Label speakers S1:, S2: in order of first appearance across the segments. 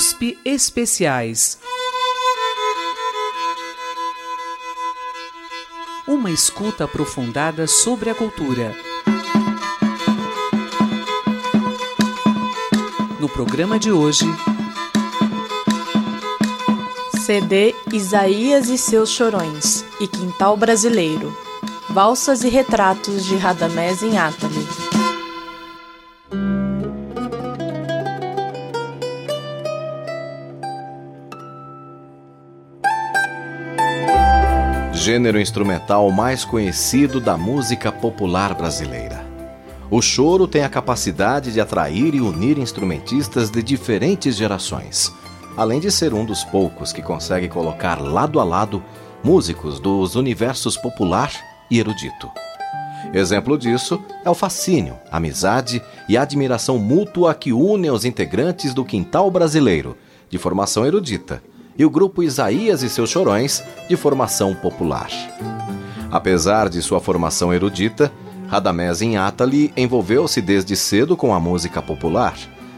S1: USP Especiais. Uma escuta aprofundada sobre a cultura. No programa de hoje.
S2: CD Isaías e seus Chorões e Quintal Brasileiro. Valsas e retratos de Radamés em Atali.
S3: Gênero instrumental mais conhecido da música popular brasileira. O choro tem a capacidade de atrair e unir instrumentistas de diferentes gerações além de ser um dos poucos que consegue colocar lado a lado músicos dos universos popular e erudito. Exemplo disso é o fascínio, amizade e admiração mútua que unem os integrantes do Quintal Brasileiro, de formação erudita, e o grupo Isaías e seus Chorões, de formação popular. Apesar de sua formação erudita, Radamés Inhatali envolveu-se desde cedo com a música popular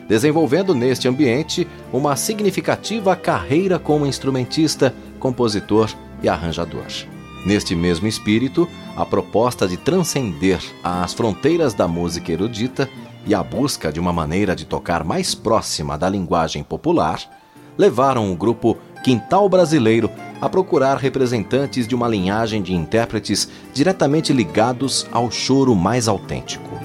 S3: desenvolvendo neste ambiente uma significativa carreira como instrumentista, compositor e arranjador. Neste mesmo espírito, a proposta de transcender as fronteiras da música erudita e a busca de uma maneira de tocar mais próxima da linguagem popular levaram o grupo Quintal Brasileiro a procurar representantes de uma linhagem de intérpretes diretamente ligados ao choro mais autêntico.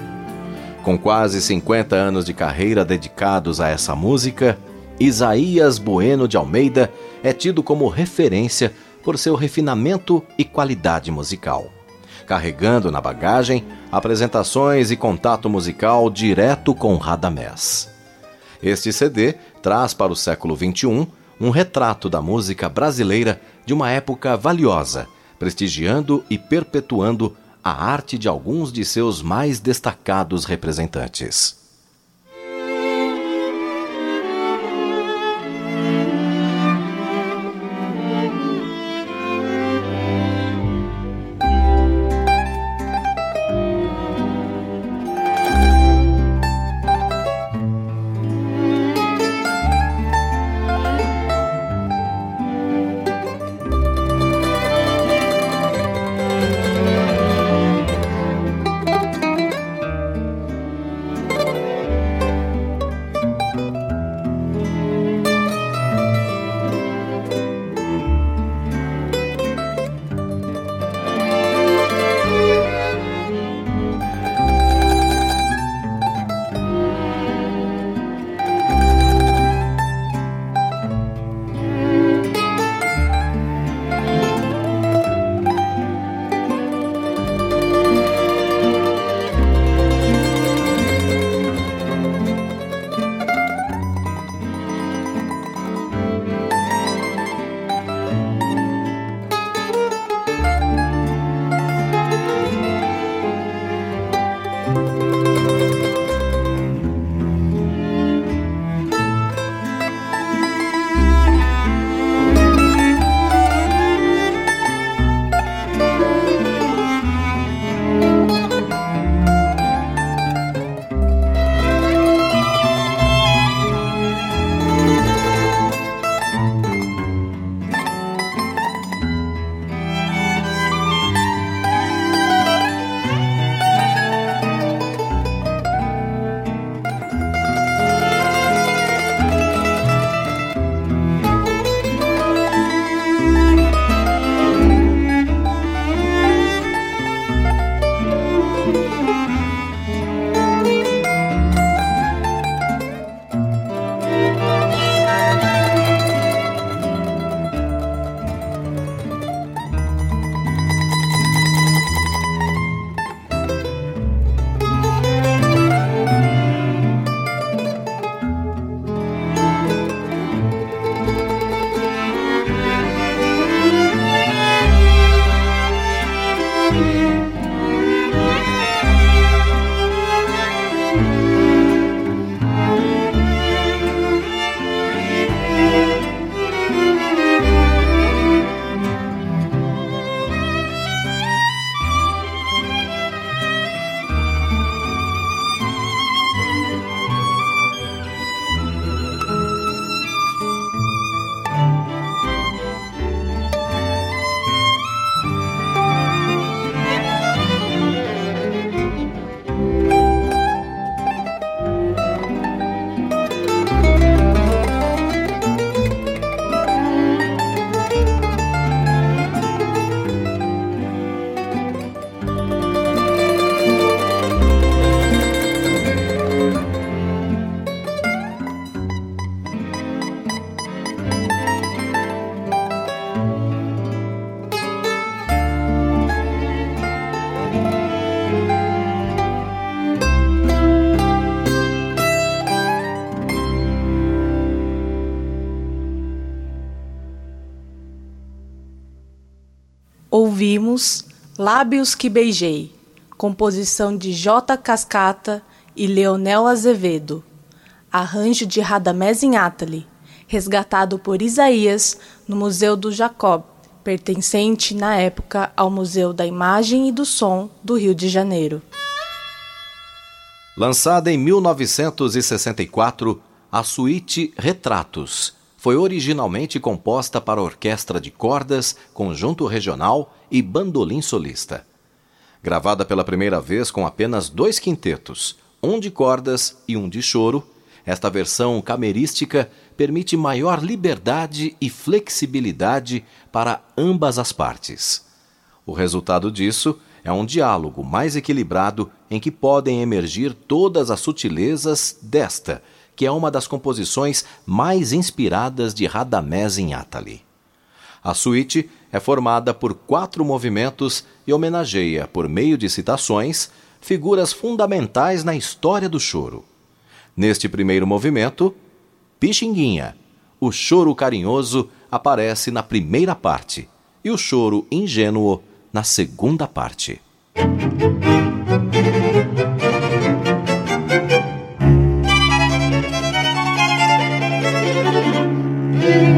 S3: Com quase 50 anos de carreira dedicados a essa música, Isaías Bueno de Almeida é tido como referência por seu refinamento e qualidade musical, carregando na bagagem apresentações e contato musical direto com Radamés. Este CD traz para o século XXI um retrato da música brasileira de uma época valiosa, prestigiando e perpetuando a arte de alguns de seus mais destacados representantes.
S2: Ouvimos Lábios que Beijei, composição de J. Cascata e Leonel Azevedo, arranjo de Radamés Inátali, resgatado por Isaías no Museu do Jacob, pertencente na época ao Museu da Imagem e do Som do Rio de Janeiro.
S3: Lançada em 1964, a suíte Retratos foi originalmente composta para orquestra de cordas, conjunto regional e bandolim solista. Gravada pela primeira vez com apenas dois quintetos, um de cordas e um de choro, esta versão camerística permite maior liberdade e flexibilidade para ambas as partes. O resultado disso é um diálogo mais equilibrado em que podem emergir todas as sutilezas desta, que é uma das composições mais inspiradas de Radamés em Atali. A suíte é formada por quatro movimentos e homenageia, por meio de citações, figuras fundamentais na história do choro. Neste primeiro movimento, Pixinguinha, o choro carinhoso aparece na primeira parte e o choro ingênuo na segunda parte.
S2: Música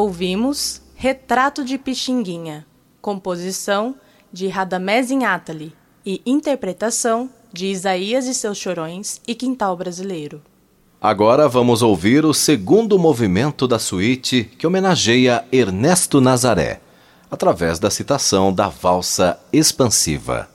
S2: Ouvimos Retrato de Pixinguinha, composição de Radamés Inátali e interpretação de Isaías e seus Chorões e Quintal Brasileiro.
S3: Agora vamos ouvir o segundo movimento da suíte que homenageia Ernesto Nazaré, através da citação da valsa expansiva.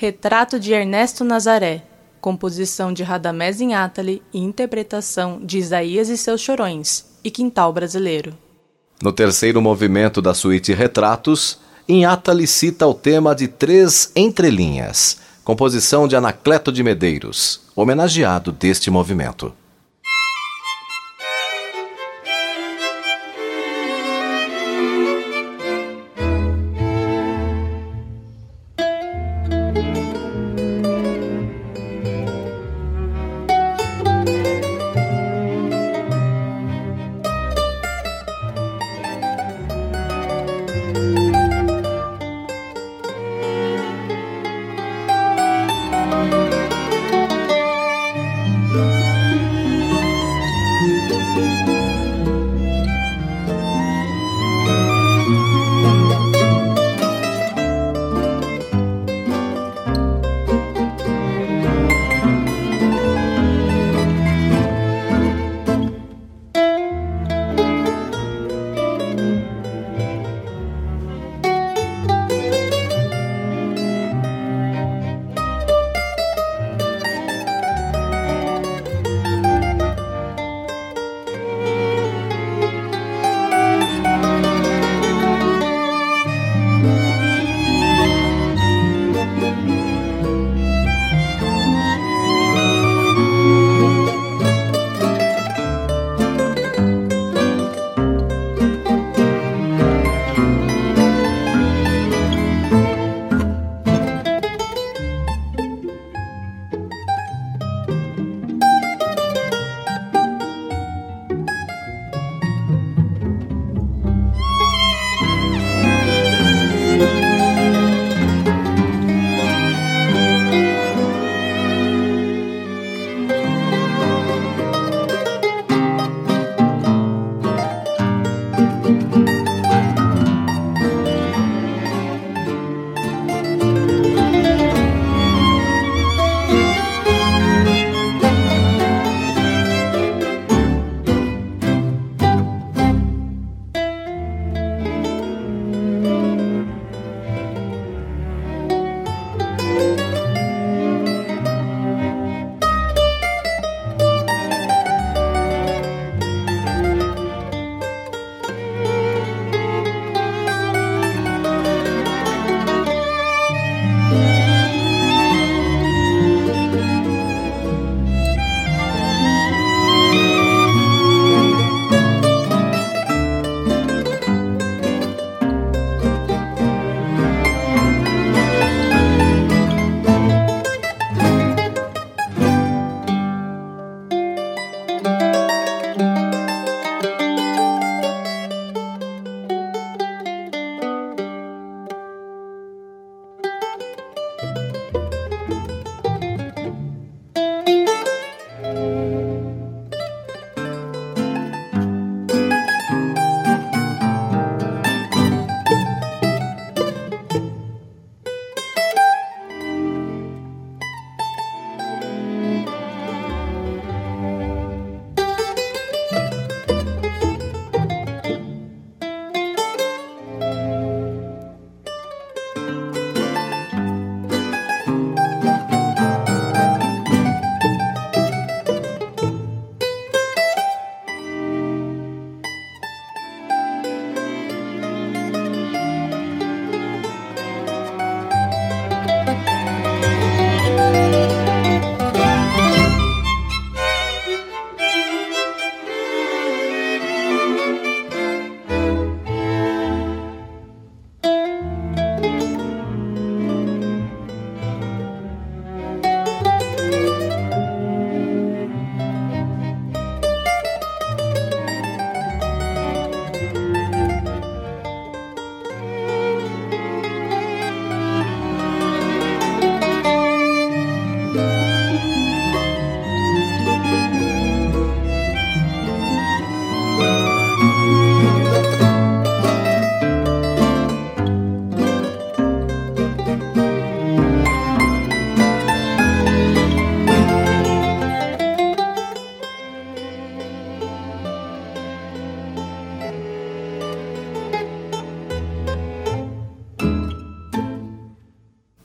S2: Retrato de Ernesto Nazaré, composição de Radamés Inátali e interpretação de Isaías e seus Chorões, e Quintal Brasileiro.
S3: No terceiro movimento da suíte Retratos, Inátali cita o tema de Três Entrelinhas, composição de Anacleto de Medeiros, homenageado deste movimento.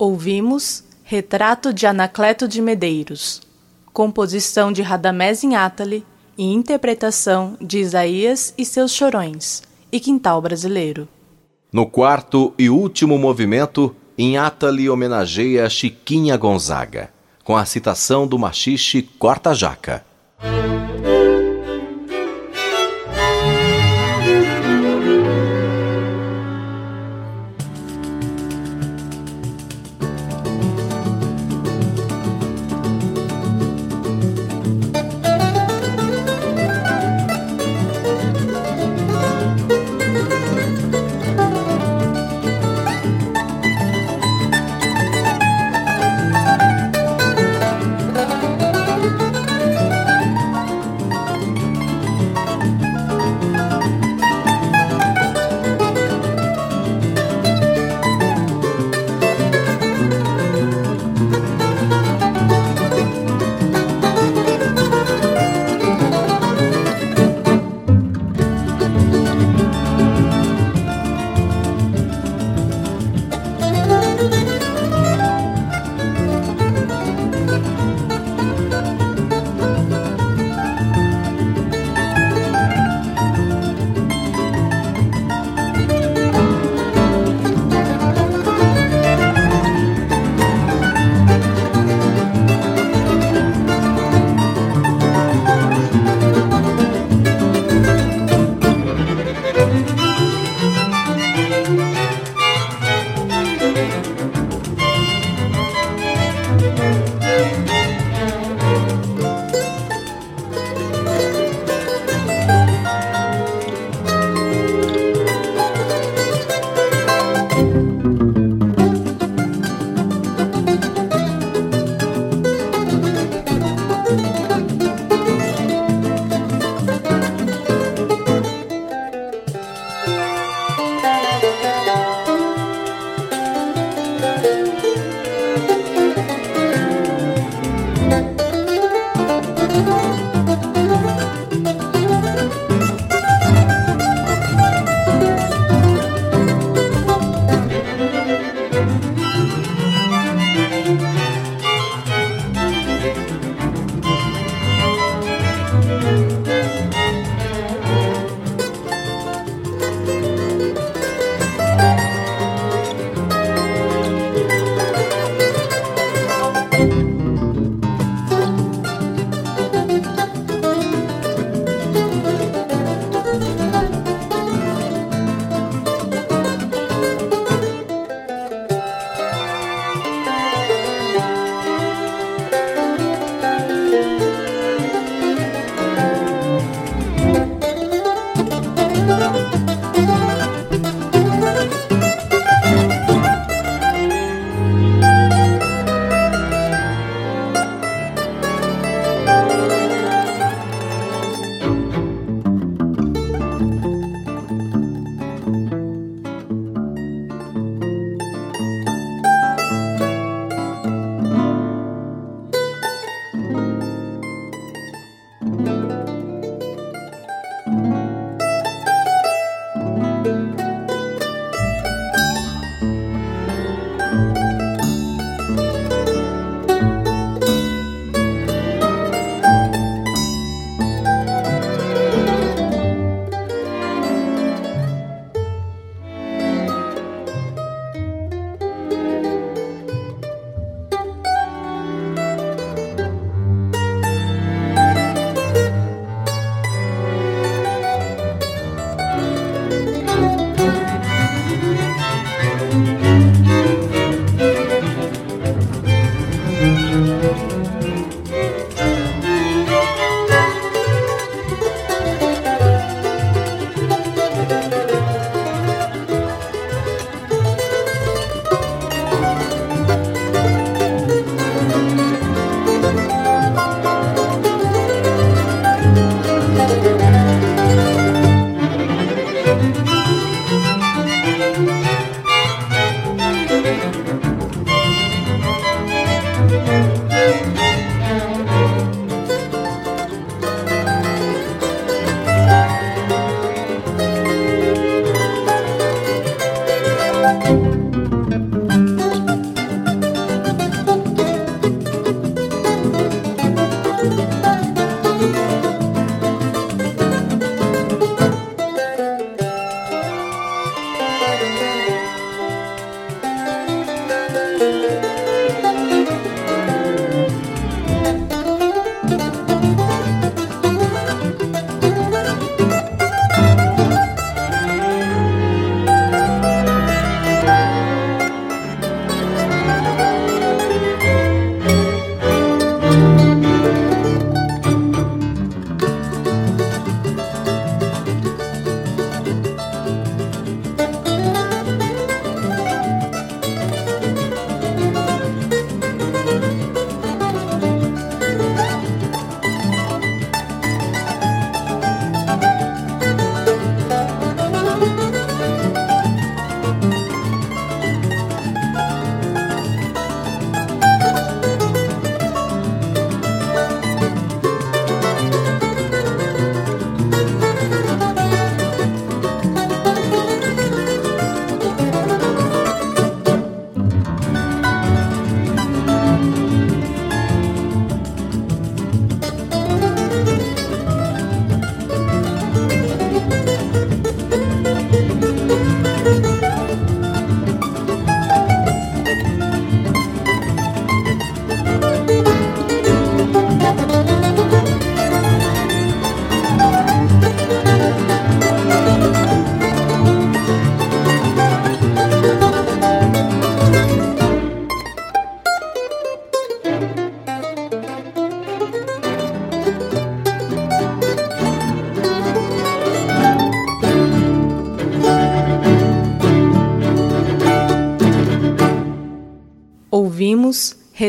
S2: Ouvimos Retrato de Anacleto de Medeiros, composição de Radamés Inátali e interpretação de Isaías e seus Chorões, e Quintal Brasileiro.
S3: No quarto e último movimento, Inátali homenageia Chiquinha Gonzaga, com a citação do machixe Corta Jaca.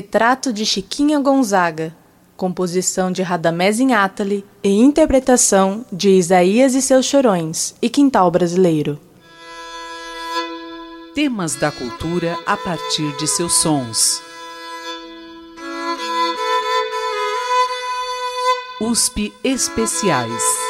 S2: Retrato de Chiquinha Gonzaga, composição de Radamés Inátali e interpretação de Isaías e seus Chorões e Quintal Brasileiro.
S1: Temas da cultura a partir de seus sons. USP Especiais